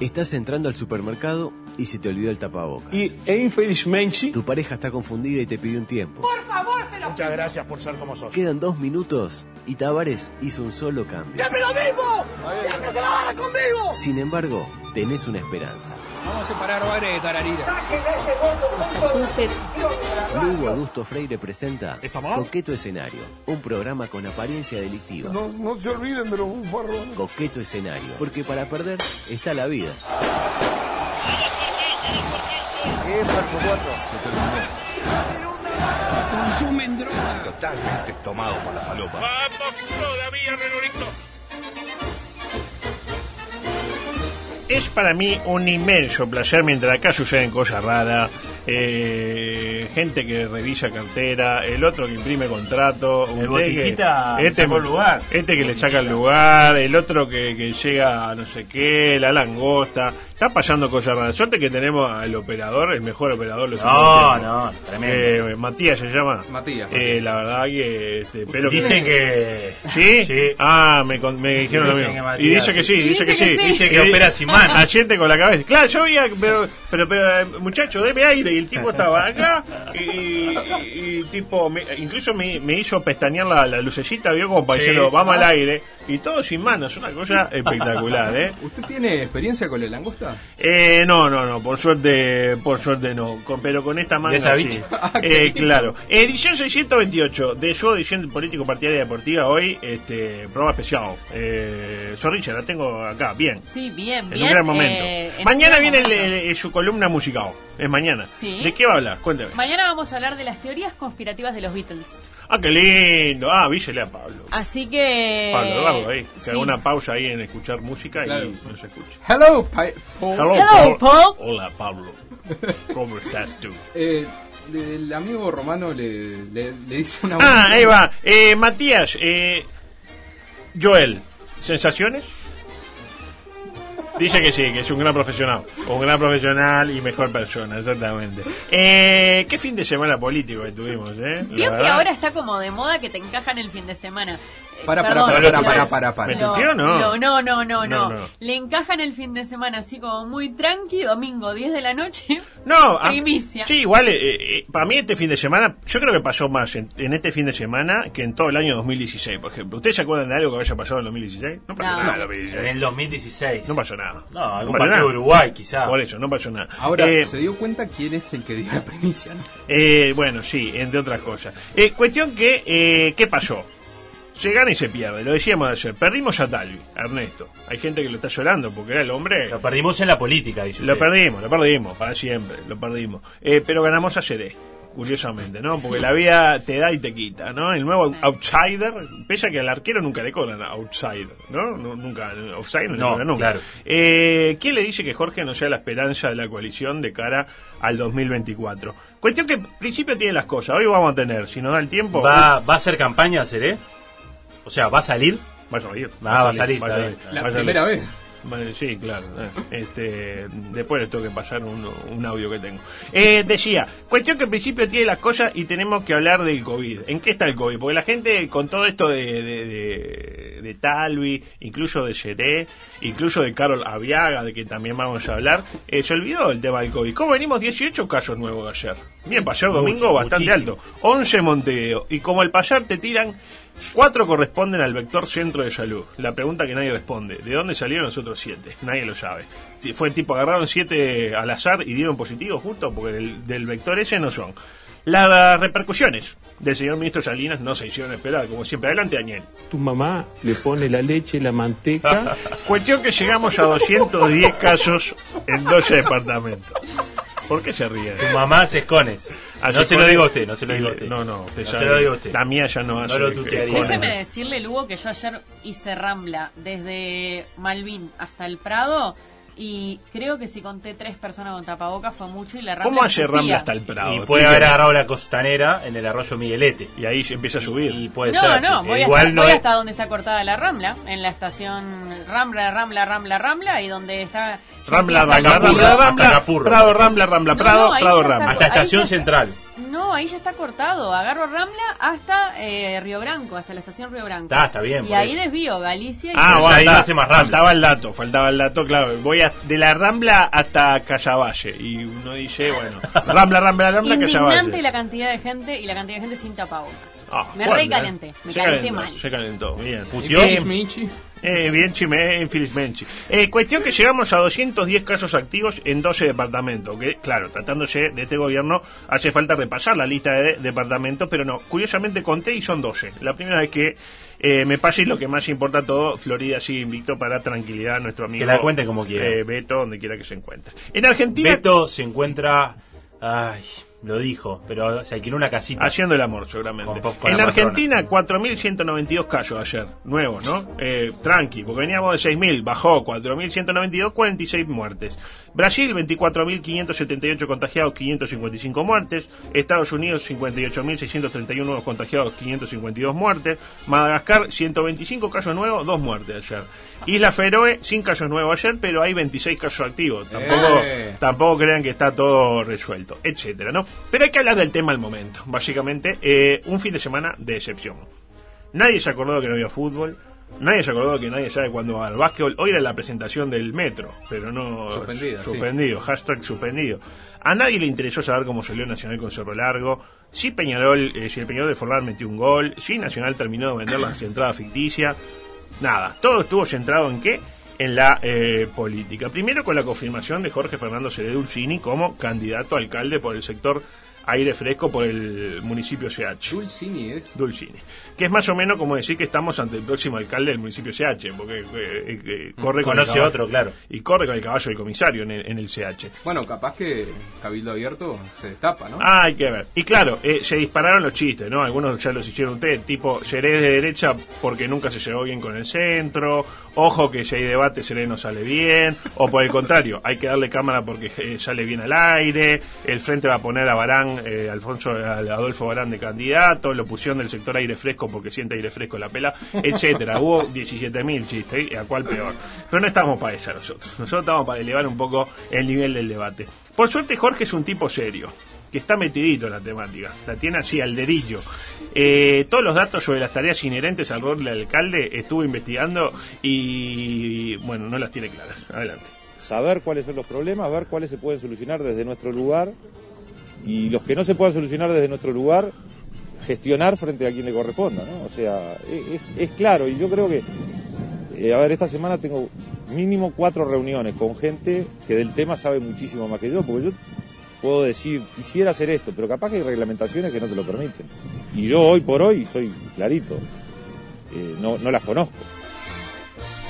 Estás entrando al supermercado y se te olvidó el tapabocas. E, infelizmente, Tu pareja está confundida y te pidió un tiempo. Por favor, se lo Muchas gracias por ser como sos. Quedan dos minutos y Tavares hizo un solo cambio. ¡Siempre lo mismo! ¡Siempre se la van conmigo! Sin embargo, tenés una esperanza. Vamos a separar bares de tararira. Lugo Adusto Freire presenta. Coqueto Escenario, un programa con apariencia delictiva. no, no se olviden de los bufarrones. Coqueto Escenario, porque para perder está la vida. Consumen droga. Totalmente tomado por la falopa. Es para mí un inmenso placer mientras acá suceden cosas raras. eh, gente que revisa cartera, el otro que imprime contrato, usted que- este, sacó el lugar. este que le saca el lugar, el otro que, que llega a no sé qué, la langosta. Está pasando cosas raras. Suerte que tenemos al operador, el mejor operador de los últimos No, no, tremendo. Eh, Matías se llama. Matías, Eh, la verdad que este, espero Dicen que. ¿Sí? Sí. Ah, me, con- me dijeron lo mismo. que Matías- Y dice que sí, dice, que, sí. Dice que Eh, opera sin mano. Asiente con la cabeza. Claro, yo veía, pero, pero, pero eh, muchacho, deme aire. Y el tipo estaba acá. Y, y- y tipo, me- incluso me, me hizo pestañear la, la lucecita, vio como para Sí, vamos al aire. Y todo sin manos, una cosa espectacular, ¿eh? ¿Usted tiene experiencia con la langosta? Eh, no, no, no, por suerte, por suerte no, con- pero con esta manga esa sí. bicha? Ah, Eh, claro. Edición 628 de su edición político partidaria deportiva hoy, este, programa especial. Eh, Zorrilla, la tengo acá, bien. Sí, bien, En bien. un gran momento. eh, mañana viene el- su columna musical. Es mañana. Sí. ¿De qué va a hablar? Cuéntame. Mañana vamos a hablar de las teorías conspirativas de los Beatles. Ah, qué lindo. Ah, vísele a Pablo. Así que. Pablo Eduardo ahí. Que sí. haga una pausa ahí en escuchar música Claro. y nos escucha. Hello, Pi- Paul. Hello, Hello, Paul. Hola, Pablo. ¿Cómo estás tú? Eh, el amigo romano le, le, le dice una. Ah, ahí va. Eh, Matías, eh, Joel, ¿sensaciones? Dice que sí, que es un gran profesional. Un gran profesional y mejor persona, exactamente. Eh, ¿Qué fin de semana político que tuvimos, eh? Vio que ahora está como de moda que te encajan el fin de semana. Para, para, para, para, para, para, para. ¿Me no? no, no, no, No, no, no. Le encajan el fin de semana así como muy tranqui, domingo 10 de la noche. No, a- Primicia. sí, igual, eh, eh, para mí este fin de semana, yo creo que pasó más en, en este fin de semana que en todo el año 2016, por ejemplo. ¿Ustedes se acuerdan de algo que haya pasado en 2016? No pasó No. nada en En 2016. el 2016. No pasó nada. No, algún pasó partido nada. de Uruguay, quizá. Por eso, no pasó nada. Ahora, Eh, ¿se dio cuenta quién es el que dio la primicia? no? Eh, bueno, sí, entre otras cosas. Eh, cuestión que, eh, ¿qué pasó? Se gana y se pierde, lo decíamos ayer. Perdimos a Talvi, a Ernesto. Hay gente que lo está llorando porque era el hombre. Lo perdimos en la política, dice Lo usted. perdimos, lo perdimos, para siempre, lo perdimos. Eh, pero ganamos a Seré, curiosamente, ¿no? Porque la vida te da y te quita, ¿no? El nuevo outsider, pese a que al arquero nunca le cobran outsider, ¿no? No, nunca, outsider no, nunca. claro. Eh, ¿Quién le dice que Jorge no sea la esperanza de la coalición de cara al 2024? Cuestión que en principio tiene las cosas, hoy vamos a tener, si nos da el tiempo... ¿Va, ¿Va a hacer campaña, Seré? O sea, ¿va a salir? Va a salir. Ah, va a salir, va a salir. La va a salir. primera vez. Vale, Sí, claro. eh, Este, después les tengo que pasar un, un audio que tengo. Eh, decía, cuestión que al principio tiene las cosas y tenemos que hablar del COVID. ¿En qué está el COVID? Porque la gente con todo esto de, de, de, de Talvi, incluso de Seré, incluso de Carol Aviaga, de que también vamos a hablar, eh, se olvidó el tema del COVID. ¿Cómo venimos? 18 casos nuevos ayer. Bien, para ayer domingo Mucho, bastante muchísimo. alto. 11 Montevideo. Y como al pasar te tiran, cuatro corresponden al vector centro de salud. La pregunta que nadie responde. ¿De dónde salieron los otros siete? Nadie lo sabe. Fue tipo, agarraron siete al azar y dieron positivo justo porque del, del vector ese no son. Las repercusiones del señor ministro Salinas no se hicieron esperar, como siempre. Adelante, Daniel. Tu mamá le pone la leche, la manteca. Cuestión que llegamos a 210 casos en 12 departamentos. ¿Por qué se ríe? Tu mamá hace escones. Hace no se lo digo a usted, no se lo digo a usted. No, no, usted No sabe. se lo digo a usted. La mía ya no hace. lo tutearía. escones. Déjeme decirle, Lugo, que yo ayer hice Rambla desde Malvin hasta el Prado y creo que si conté tres personas con tapabocas fue mucho y la Rambla ¿Cómo hace. Rambla hasta el Prado? Y puede haber agarrado la costanera en el arroyo Miguelete. Y ahí empieza a subir. Y puede No, ser. no, voy, Igual hasta, no voy es- hasta donde está cortada la Rambla, en la estación Rambla, Rambla, Rambla, Rambla, y donde está... Rambla, Rambla. Rambla, Rambla. Prado, Rambla, Rambla, Prado, Rambla. Hasta estación central. No, ahí ya está cortado. Agarro Rambla hasta eh, Río Branco, hasta la estación Río Branco. Está, está bien, Y ahí eso. desvío Galicia y Ah, bueno, ahí está- hace más Rambla. faltaba el dato, faltaba el dato, claro. Voy a, de la Rambla hasta Callavalle. Y uno dice, bueno, Rambla, Rambla, Rambla, Indignante Callavalle. la cantidad de gente y la cantidad de gente sin tapabocas. Ah, Me recalenté, ¿eh? me calenté mal. Se calentó, bien. Puteó. Eh, bien, chime, infelizmente. Eh, cuestión que llegamos a 210 casos activos en 12 departamentos. Que, claro, tratándose de este gobierno, hace falta repasar la lista de departamentos, pero no. Curiosamente conté y son 12. La primera vez que eh, me pasa y lo que más importa todo, Florida sigue invicto para tranquilidad a nuestro amigo. Que la cuente como quiera. eh, Beto, donde quiera que se encuentre. En Argentina. Beto se encuentra. Ay, lo dijo, pero se alquiló una casita. Haciendo el amor, seguramente. Con- con en la Argentina, 4.192 casos ayer. Nuevos, ¿no? Eh, tranqui, porque veníamos de 6.000. Bajó 4.192, 46 muertes. Brasil, 24.578 contagiados, 555 muertes. Estados Unidos, 58.631 nuevos contagiados, 552 muertes. Madagascar, 125 casos nuevos, 2 muertes ayer. Isla Feroe, sin casos nuevos ayer, pero hay 26 casos activos. Tampoco, Eh. tampoco crean que está todo resuelto, etcétera, ¿no? Pero hay que hablar del tema al momento. Básicamente, eh, un fin de semana de excepción. Nadie se acordó que no había fútbol. Nadie se acordó que nadie sabe cuándo va al básquetbol. Hoy era la presentación del metro, pero no. Suspendida, sí. Suspendido, hashtag suspendido. A nadie le interesó saber cómo salió Nacional con Cerro Largo. Si Peñarol, eh, si el Peñarol de Forlán metió un gol. Si Nacional terminó de vender la entrada ficticia. Nada. Todo estuvo centrado en qué? En la eh, política. Primero con la confirmación de Jorge Fernando Cere Dulcini como candidato a alcalde por el sector aire fresco por el municipio CH. Dulcini es. Dulcini. Que es más o menos como decir que estamos ante el próximo alcalde del municipio CH, porque eh, eh, corre con el Conoce caballo- otro, claro. Y corre con el caballo del comisario en el, en el CH. Bueno, capaz que Cabildo Abierto se destapa, ¿no? Ah, hay que ver. Y claro, eh, se dispararon los chistes, ¿no? Algunos ya los hicieron ustedes, tipo, seré de derecha porque nunca se llevó bien con el centro, ojo que si hay debate seré no sale bien, o por el contrario, hay que darle cámara porque eh, sale bien al aire, el frente va a poner a Barán, eh, Alfonso, a Adolfo Barán de candidato, lo pusieron del sector aire fresco porque siente aire fresco la pela, etcétera. Hubo 17.000 chistes, ¿y a cuál peor. Pero no estamos para esa nosotros, nosotros estamos para elevar un poco el nivel del debate. Por suerte Jorge es un tipo serio que está metidito en la temática, la tiene así al dedillo. Eh, todos los datos sobre las tareas inherentes al rol del alcalde estuvo investigando y, bueno, no las tiene claras. Adelante. saber cuáles son los problemas, ver cuáles se pueden solucionar desde nuestro lugar y los que no se puedan solucionar desde nuestro lugar, gestionar frente a quien le corresponda, ¿no? O sea, es, claro y yo creo que, eh, a ver, esta semana tengo mínimo cuatro reuniones con gente que del tema sabe muchísimo más que yo, porque yo puedo decir, quisiera hacer esto, pero capaz que hay reglamentaciones que no te lo permiten. Y yo hoy por hoy soy clarito, eh, no, no las conozco.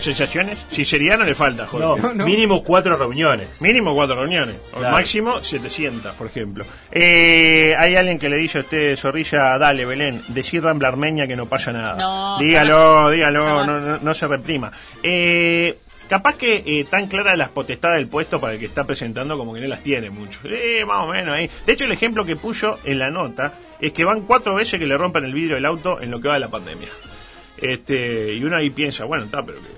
¿Sensaciones? Sinceridad no le falta, Jorge. No, mínimo cuatro reuniones. Mínimo cuatro reuniones. O Claro. máximo 700, por ejemplo. Eh, hay alguien que le dice a usted, Zorrilla, dale, Belén, decir Rambla Armeña que no pasa nada. No, dígalo, dígalo, no, no se reprima. Eh, capaz que eh, tan claras las potestades del puesto para el que está presentando como que no las tiene mucho. Eh, más o menos ahí. De hecho, el ejemplo que puso en la nota es que van cuatro veces que le rompen el vidrio del auto en lo que va de la pandemia. Este, y uno ahí piensa, bueno, está, pero que,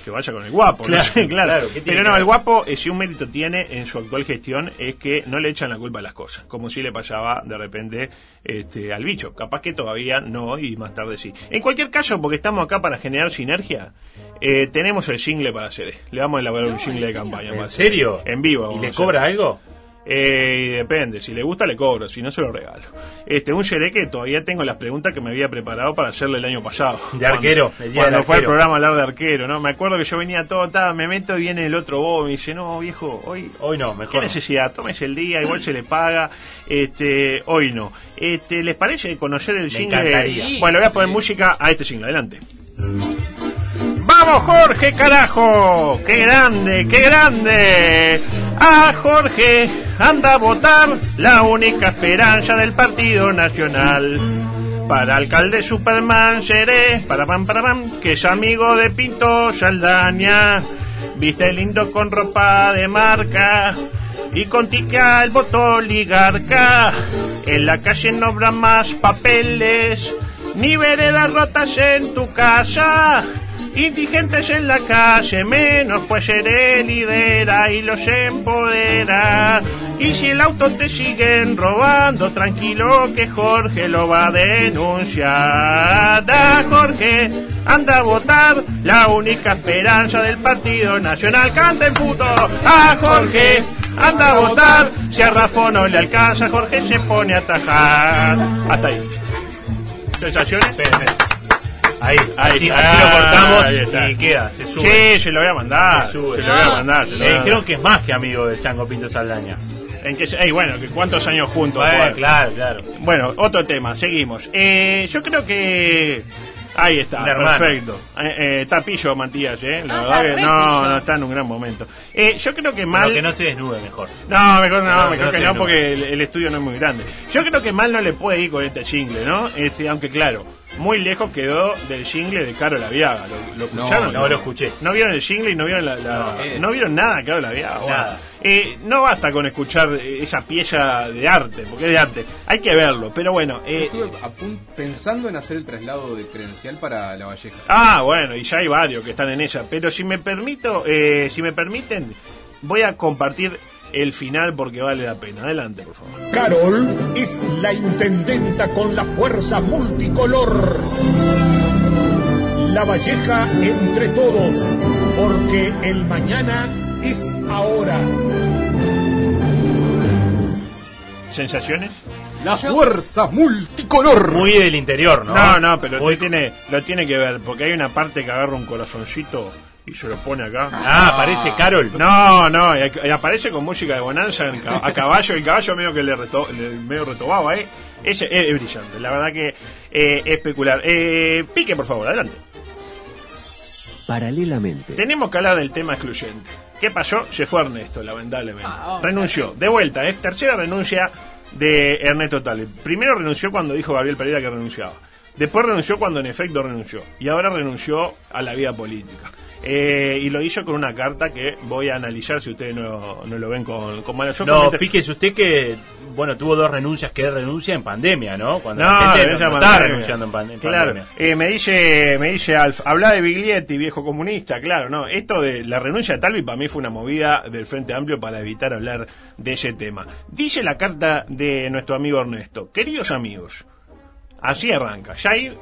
que vaya con el guapo, Claro, no claro. claro, ¿qué tiene pero no, el guapo, eh, si un mérito tiene en su actual gestión, es que no le echan la culpa a las cosas, como si le pasaba de repente este, al bicho. Capaz que todavía no, y más tarde sí. En cualquier caso, porque estamos acá para generar sinergia, eh, tenemos el jingle para hacer. Le vamos a elaborar un jingle de campaña. ¿En serio? En vivo. ¿Y le cobra algo? Eh, y depende, si le gusta le cobro, si no se lo regalo. Este, un yeré que todavía tengo las preguntas que me había preparado para hacerle el año pasado. De arquero, el día Cuando del fue el arquero. programa hablar de arquero, ¿no? Me acuerdo que yo venía todo, ta, me meto y viene el otro bobo y me dice, no, viejo, hoy... Hoy no, mejor ¿Qué no. necesidad? Tómese el día, igual se le paga. Este, hoy no. Este, ¿les parece conocer el encantaría. Sí. Bueno, voy a poner música a este jingle, adelante. ¡Vamos, Jorge, carajo! ¡Qué grande, qué grande! ¡Ah, Jorge! Anda a votar, la única esperanza del Partido Nacional. Para alcalde Superman seré, para pam, para pam, que es amigo de Pinto Saldaña. Viste lindo con ropa de marca y con tique al voto oligarca. En la calle no habrá más papeles, ni veredas rotas en tu casa. Indigentes en la calle, menos pues seré lidera y los empodera. Y si el auto te siguen robando, tranquilo que Jorge lo va a denunciar. Da Jorge, anda a votar, la única esperanza del Partido Nacional. Canta en puto a Jorge, anda a votar. Si a Rafa no le alcanza, Jorge se pone a atajar. Hasta ahí. ¿Sensaciones? Ahí, Ahí así, lo cortamos ahí está. y queda, se sube. Sí, se lo voy a mandar. Se sube. Se lo voy a mandar. se lo voy a Eh, mandar. creo que es más que amigo de Chango Pinto Saldaña. En que, ey, bueno, que cuántos años juntos. Claro, claro. Bueno, otro tema, seguimos. Eh, yo creo que... Ahí está, Un hermano. perfecto. Eh, eh, está pillo Matías, ¿eh? La Ah, verdad está que re no, pillo. no está en un gran momento. Eh, yo creo que mal... Que no se desnude mejor. No, mejor no, No, mejor no que sé, no, no. porque el, el estudio no es muy grande. Yo creo que mal no le puede ir con este jingle, ¿no? Este, aunque claro, muy lejos quedó del jingle de Caro Laviaga. ¿Lo, lo escucharon? No lo escuché. ¿No vieron el jingle y no vieron la, la- No, es- no vieron nada de Caro Laviaga? Nada. eh, no basta con escuchar eh, esa pieza de arte, porque es de arte. Hay que verlo, pero bueno. Yo Eh, estuve a pensando en hacer el traslado de credencial para La Valleja. Ah, bueno, y ya hay varios que están en ella. Pero si me permito, eh, si me permiten, voy a compartir el final porque vale la pena. Adelante, por favor. Carol es la intendenta con la fuerza multicolor. La Valleja entre todos, porque el mañana es ahora. ¿Sensaciones? La fuerza multicolor. Muy del interior, ¿no? No, no, pero lo tiene, lo tiene que ver, porque hay una parte que agarra un corazoncito y se lo pone acá. Ah, parece Carol. No, no, y, y aparece con música de bonanza en ca- a caballo, el caballo medio que le, reto, le- medio retobaba, ¿eh? Ese es, es brillante, la verdad que eh, especular. Eh, pique, por favor, adelante. Paralelamente. Tenemos que hablar del tema excluyente. ¿Qué pasó? Se fue Ernesto, lamentablemente. Ah, oh, renunció. De vuelta, es tercera renuncia de Ernesto Tale. Primero renunció cuando dijo Gabriel Pereira que renunciaba. Después renunció cuando en efecto renunció. Y ahora renunció a la vida política. Eh, y lo hizo con una carta que voy a analizar si ustedes no, no lo ven con, con malos ojos. No, Mientras- fíjese usted que, bueno, tuvo dos renuncias que renuncia en pandemia, ¿no? Cuando No, la gente no, está pandemia. renunciando en, pan- en Claro, pandemia. eh, me dice, me dice Alf, habla de Biglietti, viejo comunista, claro, no, esto de la renuncia de Talvi para mí fue una movida del Frente Amplio para evitar hablar de ese tema. Dice la carta de nuestro amigo Ernesto, queridos amigos, así arranca, ya ahí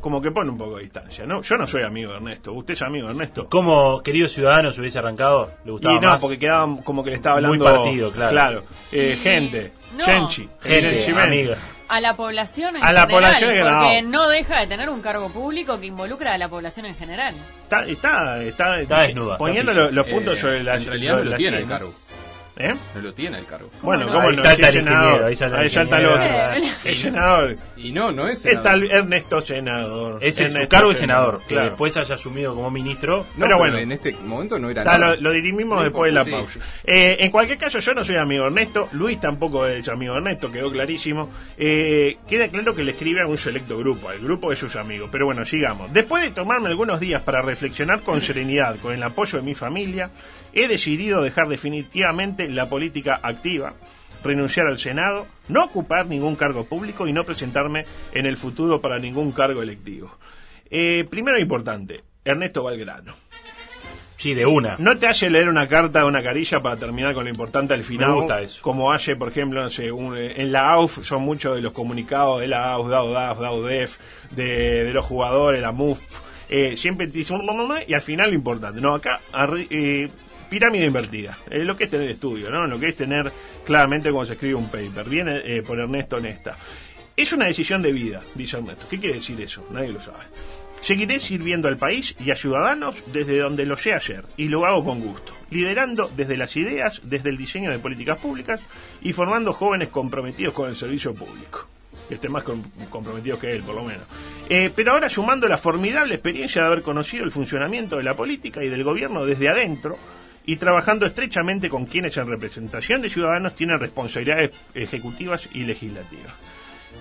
como que pone un poco de distancia, ¿no? Yo no soy amigo de Ernesto, ¿usted es amigo de Ernesto? ¿Cómo, queridos ciudadanos, hubiese arrancado? ¿Le gustaba Y no, más? porque quedaba como que le estaba Muy hablando... partido, claro. Claro, eh, Y- gente, no. Genchi, Gente, amiga. A la población en A la general, población que no. porque no. deja de tener un cargo público que involucra a la población en general. Está, está, está, Está desnuda, poniendo está los, los puntos Eh, sobre la En realidad no lo tiene el cargo. ¿Eh? No lo tiene el cargo. Bueno, no? ¿cómo Ahí no? salta Sí, es el senador. ahí salta el Ahí salta el otro. Es senador. Y no, no es. Está senador. el Ernesto senador. Es el, Ernesto su cargo de senador, que claro. después haya asumido como ministro. No, pero pero bueno. En este momento no era nada. lo, lo dirimimos No después de la pausa. sí, Eh, en cualquier caso, yo no soy amigo de Ernesto. Luis tampoco es amigo de Ernesto, quedó clarísimo. Eh, queda claro que le escribe a un selecto grupo, al grupo de sus amigos. Pero bueno, sigamos. Después de tomarme algunos días para reflexionar con serenidad, con el apoyo de mi familia, he decidido dejar definitivamente la política activa renunciar al Senado, no ocupar ningún cargo público y no presentarme en el futuro para ningún cargo electivo. Eh, primero importante, Ernesto Valgrano. Sí, de una. No te hace leer una carta o una carilla para terminar con lo importante al final. Me gusta eso. Como hace, por ejemplo, no sé, un- eh, en la AUF son muchos de los comunicados de la AUF, DAO, DAF, DAO, DEF, de, de los jugadores, la MUF. eh, siempre te dicen "Mm, mm, mm", y al final lo importante. No, acá, arri- eh, pirámide invertida. Es lo que es tener estudio, ¿no? Lo que es tener claramente cuando se escribe un paper. Viene eh, por Ernesto Honesta. Es una decisión de vida, dice Ernesto. ¿Qué quiere decir eso? Nadie lo sabe. Seguiré sirviendo al país y a ciudadanos desde donde lo sé ayer, y lo hago con gusto, liderando desde las ideas, desde el diseño de políticas públicas y formando jóvenes comprometidos con el servicio público. Que estén más com- comprometidos que él, por lo menos. Eh, pero ahora sumando la formidable experiencia de haber conocido el funcionamiento de la política y del gobierno desde adentro, y trabajando estrechamente con quienes en representación de ciudadanos tienen responsabilidades ejecutivas y legislativas.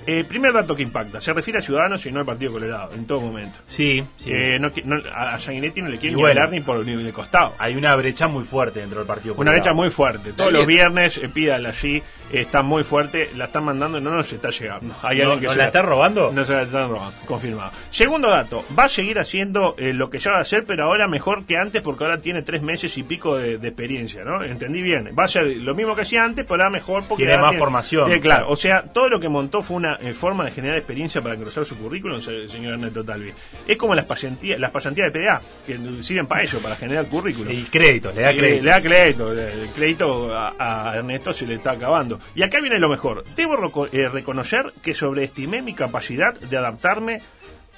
Eh, primer dato que impacta, se refiere a Ciudadanos y no al Partido Colorado, en todo momento. Sí, sí. Eh, no qui- no- a Sanguinetti no le quieren ni bueno. ni por ni de costado. Hay una brecha muy fuerte dentro del partido. Una Colorado. brecha muy fuerte. Todos los viernes eh, pídala allí, eh, está muy fuerte, la están mandando y no nos está llegando. Hay ¿No- alguien que no se la está robando? No se la están robando, confirmado. Segundo dato, va a seguir haciendo eh, lo que ya va a hacer, pero ahora mejor que antes porque ahora tiene tres meses y pico de, de experiencia, ¿no? Entendí bien. Va a ser lo mismo que hacía antes, pero ahora mejor porque... Tiene más formación. Claro, o sea, todo lo que montó fue una eh, forma de generar experiencia para engrosar su currículum, se- señor Ernesto Talvi. Es como las pasantías, las pasantías de PDA, que sirven para eso, para generar currículum. Y crédito, le da crédito. Le da crédito, el crédito a, a Ernesto se le está acabando. Y acá viene lo mejor. Debo eh, reconocer que sobreestimé mi capacidad de adaptarme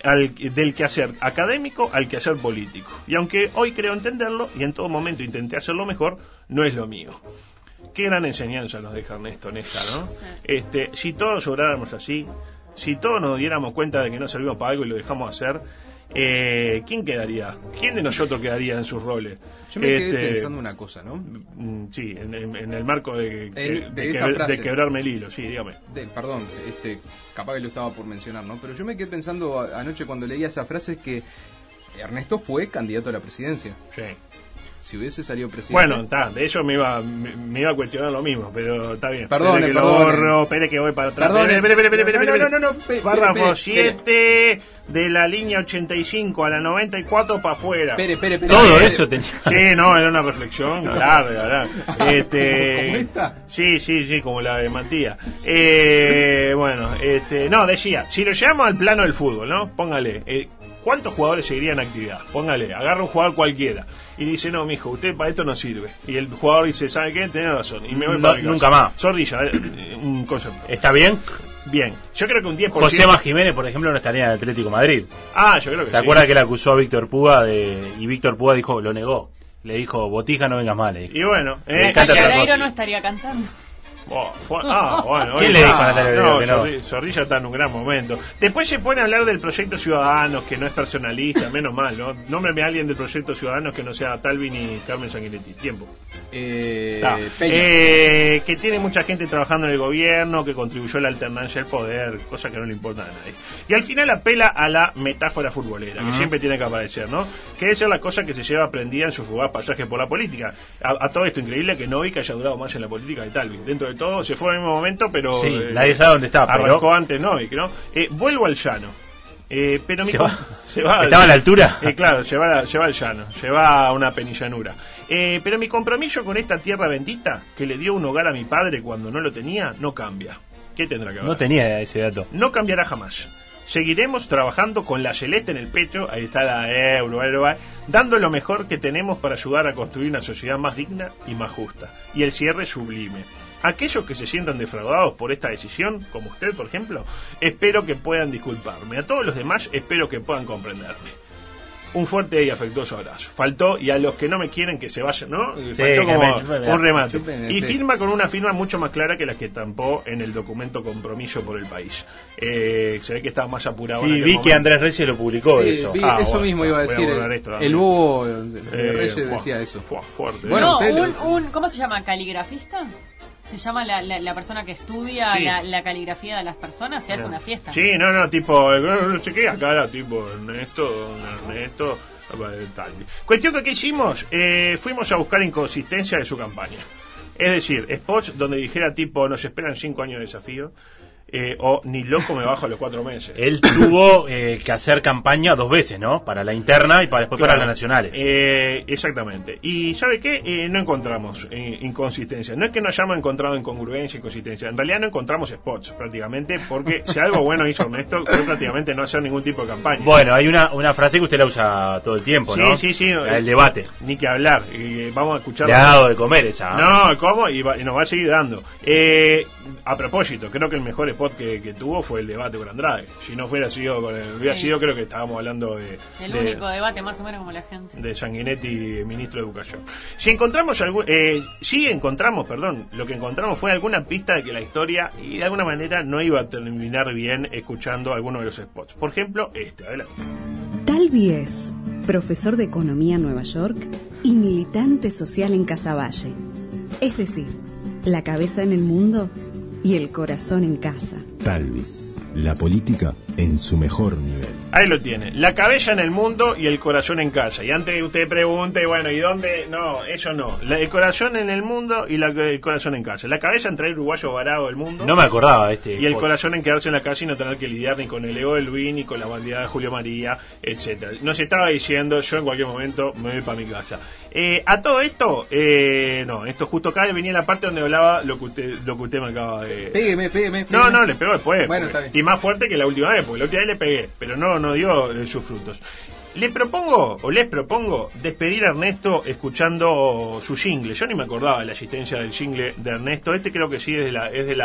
al, del quehacer académico al quehacer político. Y aunque hoy creo entenderlo y en todo momento intenté hacerlo mejor, no es lo mío. Qué gran enseñanza nos deja Ernesto en esta, ¿no? Este, si todos obráramos así, si todos nos diéramos cuenta de que no servimos para algo y lo dejamos hacer, eh, ¿quién quedaría? ¿Quién de nosotros quedaría en sus roles? Yo me quedé Este, pensando una cosa, ¿no? Mm, Sí, en, en- en el marco de, que- En- de de esta quebr- frase. de quebrarme el hilo, sí, dígame. De- perdón, este, capaz que lo estaba por mencionar, ¿no? Pero yo me quedé pensando a- anoche cuando leía esa frase que Ernesto fue candidato a la presidencia. Sí. Si hubiese salido presidente. Bueno, está, de eso me iba, me, me iba a cuestionar lo mismo, pero está bien. Espere que lo borro, espere que voy para atrás. Perdone. Espere, espere, espere, No, no, no, no, Párrafo espere, 7 de la línea 85 a la 94 para afuera. Espere, espere, espere. Todo eso tenía. Sí, no, era una reflexión larga, ¿verdad? Este, ¿Como esta? Sí, sí, sí, como la de Matías. Eh, bueno, este, no, decía, si lo llevamos al plano del fútbol, ¿no? Póngale, eh, ¿cuántos jugadores seguirían en actividad? Póngale, agarra un jugador cualquiera. Y dice, no, mijo, usted para esto no sirve. Y el jugador dice, ¿sabe qué? Tiene razón. Y me voy No, para mi casa. nunca más. Zorrilla, eh, un concepto. ¿Está bien? Bien, yo creo que un 10%. José Jiménez, por ejemplo, no estaría en el Atlético Madrid. Ah, yo creo que ¿Se sí. acuerda que le acusó a Víctor Puga de, y Víctor Puga dijo, lo negó? Le dijo, Botija, no vengas mal. Le dijo. Y bueno, eh, no estaría cantando. Oh, ah, bueno. ¿Quién oye, le dijo a Natalia Oreiro no, que no? Zorri- Zorrilla está en un gran momento. Después se pone a hablar del proyecto Ciudadanos, que no es personalista, menos mal, ¿no? Nómbrame a alguien del proyecto Ciudadanos que no sea Talvi ni Carmen Sanguinetti. Tiempo. Eh, eh, que tiene mucha gente trabajando en el gobierno, que contribuyó a la alternancia del poder, cosa que no le importa a nadie. Y al final apela a la metáfora futbolera, que siempre tiene que aparecer, ¿no? Que esa es la cosa que se lleva aprendida en su fugaz pasaje por la política. A, a todo esto increíble que Novik haya durado más en la política que Talvi. Dentro de todo se fue al mismo momento, pero... Sí, eh, nadie sabe dónde está, pero- Arrancó antes Novik, ¿no? Eh, vuelvo al llano. Eh, pero mi Se com- va. se va- ¿Estaba a la altura? Eh, claro, se va, se va al llano, se va a una penillanura. Eh, pero mi compromiso con esta tierra bendita, que le dio un hogar a mi padre cuando no lo tenía, no cambia. ¿Qué tendrá que ver? No tenía ese dato. no cambiará jamás. Seguiremos trabajando con la celeste en el pecho, ahí está la euro, euro, dando lo mejor que tenemos para ayudar a construir una sociedad más digna y más justa. Y el cierre sublime. Aquellos que se sientan defraudados por esta decisión, como usted por ejemplo, espero que puedan disculparme. A todos los demás espero que puedan comprenderme. Un fuerte y afectuoso abrazo. Faltó, y a los que no me quieren que se vayan, ¿no? Faltó como un remate. Y sí. firma con una firma mucho más clara que las que estampó en el documento Compromiso por el País. Eh, se ve que estaba más apurado. Sí, vi que. Andrés Reyes lo publicó Sí, eso. vi- Ah, eso bueno, mismo iba a decir. el, el búho de, Eh, Reyes decía eso. fuerte. Bueno, no, un, un- ¿cómo se llama? ¿Caligrafista? Se llama la, la, la persona que estudia Sí. la, la caligrafía de las personas, se hace una fiesta. Sí, no, no, tipo, no sé qué, acá era tipo Ernesto, Ernesto, tal. Cuestión que, ¿qué hicimos? Eh, fuimos a buscar inconsistencia de su campaña. Es decir, spots donde dijera tipo, nos esperan cinco años de desafío, eh, o ni loco me bajo a los cuatro meses. Él tuvo eh, que hacer campaña dos veces, ¿no? Para la interna y para después para las nacionales. Eh, exactamente. Y ¿sabe qué? Eh, no encontramos eh, inconsistencia. No es que no hayamos encontrado incongruencia, inconsistencia. En realidad no encontramos spots prácticamente, porque si algo bueno hizo Ernesto fue prácticamente no hacer ningún tipo de campaña. Bueno, hay una, una frase que usted la usa todo el tiempo, Sí, ¿no? sí, sí. La del debate. Ni que hablar. Vamos a escuchar. Le ha dado de comer esa. ¿ah? No, ¿cómo? Y, va- y nos va a seguir dando. A propósito, creo que el mejor spot que, que tuvo fue el debate con Andrade. Si no fuera sido con el- hubiera Sí. sido, creo que estábamos hablando de. El de- único debate más o menos como la gente. de Sanguinetti, ministro de Educación. Si encontramos algún, eh, sí encontramos, perdón, lo que encontramos fue alguna pista de que la historia y de alguna manera no iba a terminar bien escuchando alguno de los spots. Por ejemplo, este, adelante. Talvi es profesor de economía en Nueva York y militante social en Casaballe. Es decir, la cabeza en el mundo y el corazón en casa. Talvi. La política en su mejor nivel. Ahí lo tiene. La cabeza en el mundo y el corazón en casa. Y antes que usted pregunte, bueno, ¿y dónde? No, eso no. La- el corazón en el mundo y la- el corazón en casa. La cabeza en traer uruguayo varado del mundo. No me acordaba de este. Y el corazón en quedarse en la casa y no tener que lidiar ni con el ego de Luis, ni con la bandida de Julio María, etcétera. Nos estaba diciendo, yo en cualquier momento me voy para mi casa. Eh, a todo esto, eh, no, esto justo acá venía la parte donde hablaba lo que usted, lo que usted me acaba de... Pégueme, pégueme. No, pégueme. no, le pegó después. Bueno, porque- está bien. Y más fuerte que la última vez, porque la última vez le pegué, pero no, no dio eh, sus frutos. Le propongo, o les propongo, despedir a Ernesto escuchando su jingle. Yo ni me acordaba de la asistencia del jingle de Ernesto. Este creo que sí es de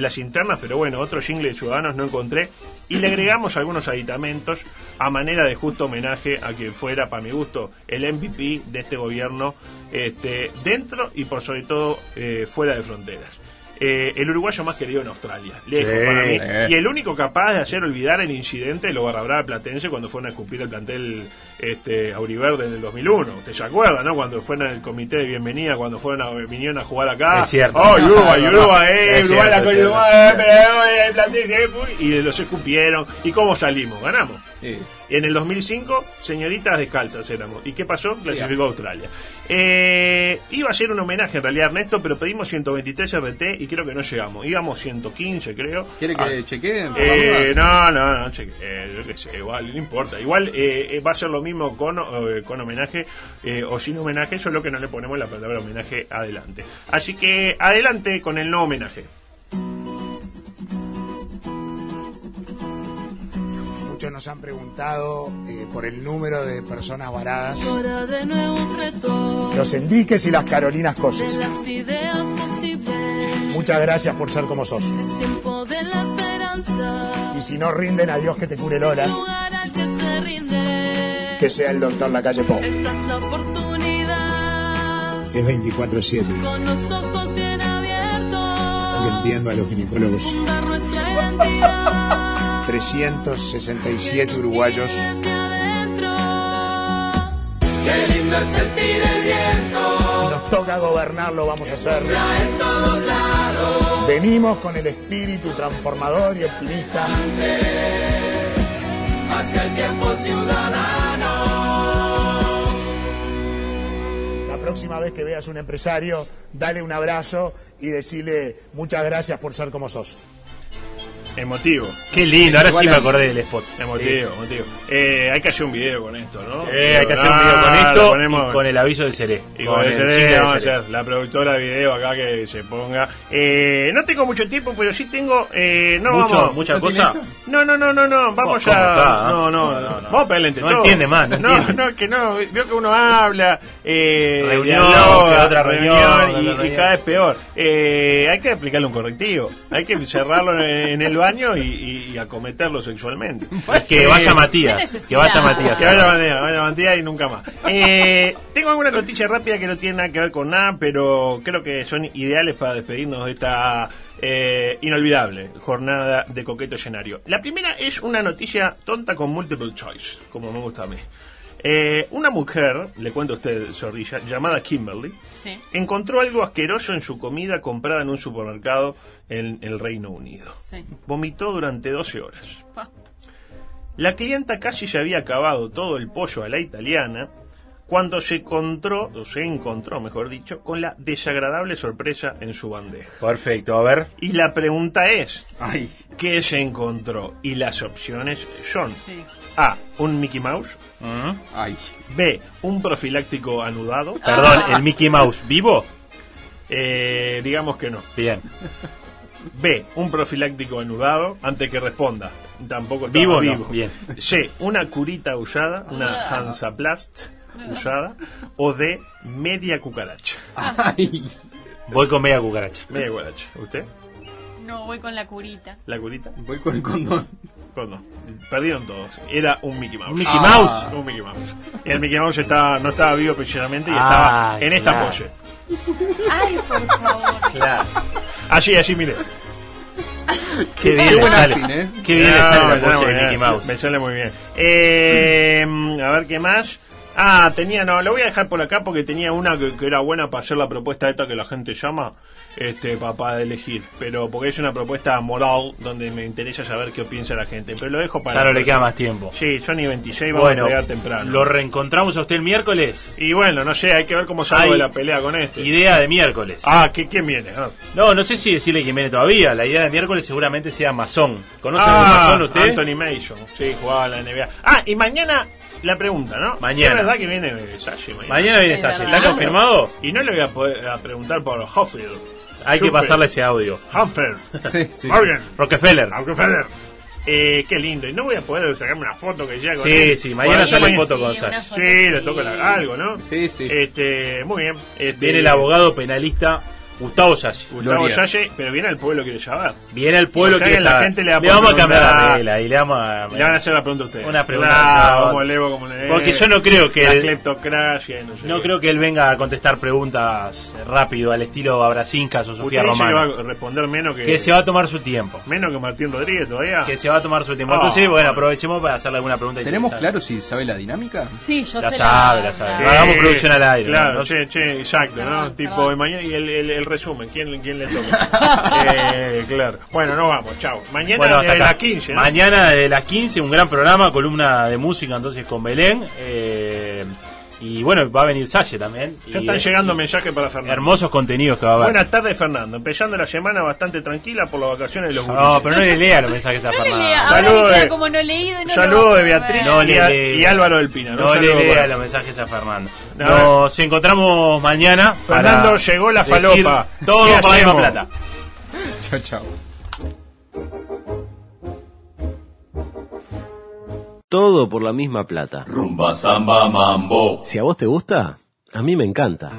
las internas, pero bueno, otro jingle de Ciudadanos no encontré. Y le agregamos algunos aditamentos a manera de justo homenaje a quien fuera, para mi gusto, el MVP de este gobierno, este, dentro y por sobre todo eh, fuera de fronteras. Eh, el uruguayo más querido en Australia, lejos Sí. para mí. Sí. Y el único capaz de hacer olvidar el incidente de los Barra Brava Platense cuando fueron a escupir el plantel este, Auriverde en el 2001. ¿Usted se acuerda, no? Cuando fueron al comité de bienvenida, cuando fueron a, vinieron a jugar acá. Es cierto. Oh, Uruguay, Uruguay, eh, Uruguay, la. Uruguay, eh, eh, uy, y los escupieron. ¿Y cómo salimos? Ganamos. En el 2005, señoritas descalzas éramos. ¿Y qué pasó? Clasificó a Australia. Eh, iba a ser un homenaje en realidad a Ernesto, pero pedimos 123 RT y creo que no llegamos. Íbamos 115, creo. ¿Quiere que Ah. chequeen? Eh, no, no, no, cheque, eh, yo qué sé, igual, no importa. Igual eh, eh, va a ser lo mismo con, eh, con homenaje eh, o sin homenaje, solo que no le ponemos la palabra homenaje adelante. Así que adelante con el no homenaje. Nos han preguntado eh, por el número de personas varadas. Los Endiques y las Carolinas Coses. Muchas gracias por ser como sos. Y si no rinden, a Dios que te cure Lola, que sea el doctor La Calle. Esta es la oportunidad, Es 24-7, con los ojos bien abiertos, porque entiendo a los ginecólogos. Dar nuestra identidad 367 uruguayos desde adentro. Qué lindo es sentir el viento, Si nos toca gobernar, lo vamos a hacer. en todos lados. Venimos con el espíritu transformador y optimista. hacia el tiempo ciudadano. La próxima vez que veas un empresario, dale un abrazo y decirle muchas gracias por ser como sos. Emotivo. Qué lindo, ahora sí me a- acordé del spot. Emotivo, emotivo. Eh, hay que hacer un video con esto, ¿no? Eh, hay que hacer un video con esto ponemos- y con el aviso del Ceré. Y con el vamos a hacer la productora de video acá que se ponga. Eh, no tengo mucho tiempo, pero sí tengo. Eh, no Mucho, vamos. mucha ¿No cosa. No, no, no, no, no. Vamos ¿Cómo ya. está, no, no, No, no, no. Vamos a pegarle entre No todos. entiende más, no no, entiende. no, que no. Veo que uno habla. Eh, Reunión, dialoga, otra reunión, y- otra y, reunión. cada vez peor. Eh, hay que aplicarle un correctivo. Hay que cerrarlo en, en el baño y, y- y acometerlo sexualmente. Que vaya Matías. Que vaya Matías. que vaya Matías, vaya Matías y nunca más. Eh, tengo alguna noticia rápida que no tiene nada que ver con nada, pero creo que son ideales para despedirnos de esta eh, inolvidable jornada de coqueto escenario. La primera es una noticia tonta con multiple choice, como me gusta a mí. Eh, una mujer, le cuento a usted, Zorrilla, llamada Kimberly, Sí. encontró algo asqueroso en su comida comprada en un supermercado en el Reino Unido. Sí. Vomitó durante 12 horas. Pa. La clienta casi se había acabado todo el pollo a la italiana cuando se encontró, o se encontró, mejor dicho, con la desagradable sorpresa en su bandeja. Perfecto, a ver. Y la pregunta es, ¿qué se encontró? Y las opciones son Sí. A, un Mickey Mouse, Ay. B, un profiláctico anudado. Perdón, ¿el Mickey Mouse vivo? Eh, digamos que no. Bien. B, un profiláctico anudado, antes que responda. Tampoco estaba ¿Vivo vivo. no? Bien. C, una curita usada, una Ah. Hansaplast usada. O D, media cucaracha. Ay. Voy con media cucaracha. Media cucaracha. ¿Usted? No, voy con la curita. ¿La curita? Voy con el condón. Condón. Perdieron todos. Era un Mickey Mouse. ¿Un Mickey Mouse? Un Mickey Mouse. El Mickey Mouse estaba, no estaba vivo precisamente y Ah, estaba en esta claro. pose. Ay, por favor. Claro. Así, así, mire. Qué bien Qué le sale. acting, ¿eh? Qué bien le No, sale me la pose muy de bien, Mickey Mouse. Me sale muy bien. Eh, a ver qué más. Ah, tenía, no, lo voy a dejar por acá porque tenía una que, que era buena para hacer la propuesta esta que la gente llama, este, para, elegir. Pero porque es una propuesta moral donde me interesa saber qué piensa la gente. Pero lo dejo para. Ya no le queda más tiempo. Sí, Sony 26 vamos Bueno, a pegar temprano. lo reencontramos a usted el miércoles. Y bueno, no sé, hay que ver cómo de la pelea con este. Idea de miércoles. Ah, ¿qué, ¿quién viene? Ah. No, no sé si decirle quién viene todavía. La idea de miércoles seguramente sea Masón. ¿Conoce a Ah, Masón usted? Anthony Mason. Sí, jugaba en la NBA. Ah, y mañana la pregunta, ¿no? Mañana. ¿Es verdad que viene Sashi mañana? Mañana viene Salle. ¿Está confirmado? Y no le voy a, poder, a preguntar por Hoffield. Hay que pasarle ese audio. Humphrey. Sí, sí. Muy bien. Rockefeller. Rockefeller. Eh, qué lindo. Y no voy a poder sacarme una foto que ya con Sí, él. sí, mañana Bueno, sale mañana- foto con Salle. foto, Sí, le toca algo, ¿no? Sí, sí. Este, muy bien. Este, Viene el abogado penalista Gustavo Salle. Gustavo Gloria. Salle, pero viene el pueblo quiere saber. Viene el pueblo que la sabe. gente le va le vamos a cambiar la regla y le vamos a... Le van a hacer la pregunta a ustedes. Una pregunta. Claro, No. como el Porque yo no creo que La y no sé No qué. creo que él venga a contestar preguntas rápido al estilo Abracincas o Sofía Usted dice que va a responder menos que... Que se va a tomar su tiempo. Menos que Martín Rodríguez todavía. Que se va a tomar su tiempo. Ah. Entonces, bueno, aprovechemos para hacerle alguna pregunta ¿Tenemos claro si sabe la dinámica? Sí, yo La sé sabe, la sabe. la- Hagamos producción al aire, Claro, ¿no? che, che, exacto, ¿no? Tipo, mañana, y el resumen, ¿quién, quién le toca? eh, claro. Bueno, no vamos, chao. Mañana Bueno, hasta acá. las 15, ¿no? Mañana de las 15, un gran programa, columna de música entonces con Belén. eh, y bueno, va a venir Salle también. Ya y, están eh, llegando mensajes para Fernando. Hermosos contenidos que va a haber. Buenas tardes, Fernando. Empezando la semana bastante tranquila por las vacaciones de los No, pero no le lea los mensajes a No Fernando. de- como no leído y no Saludo lo de a Beatriz. No y, a- lea. y Álvaro del Pino. No le lea para- los mensajes a Fernando. No, Nos encontramos mañana. Fernando, llegó la falopa. Todo ¿Qué para la misma hacemos? plata. Chao, chao. Todo por la misma plata. Rumba, samba, mambo. Si a vos te gusta, a mí me encanta.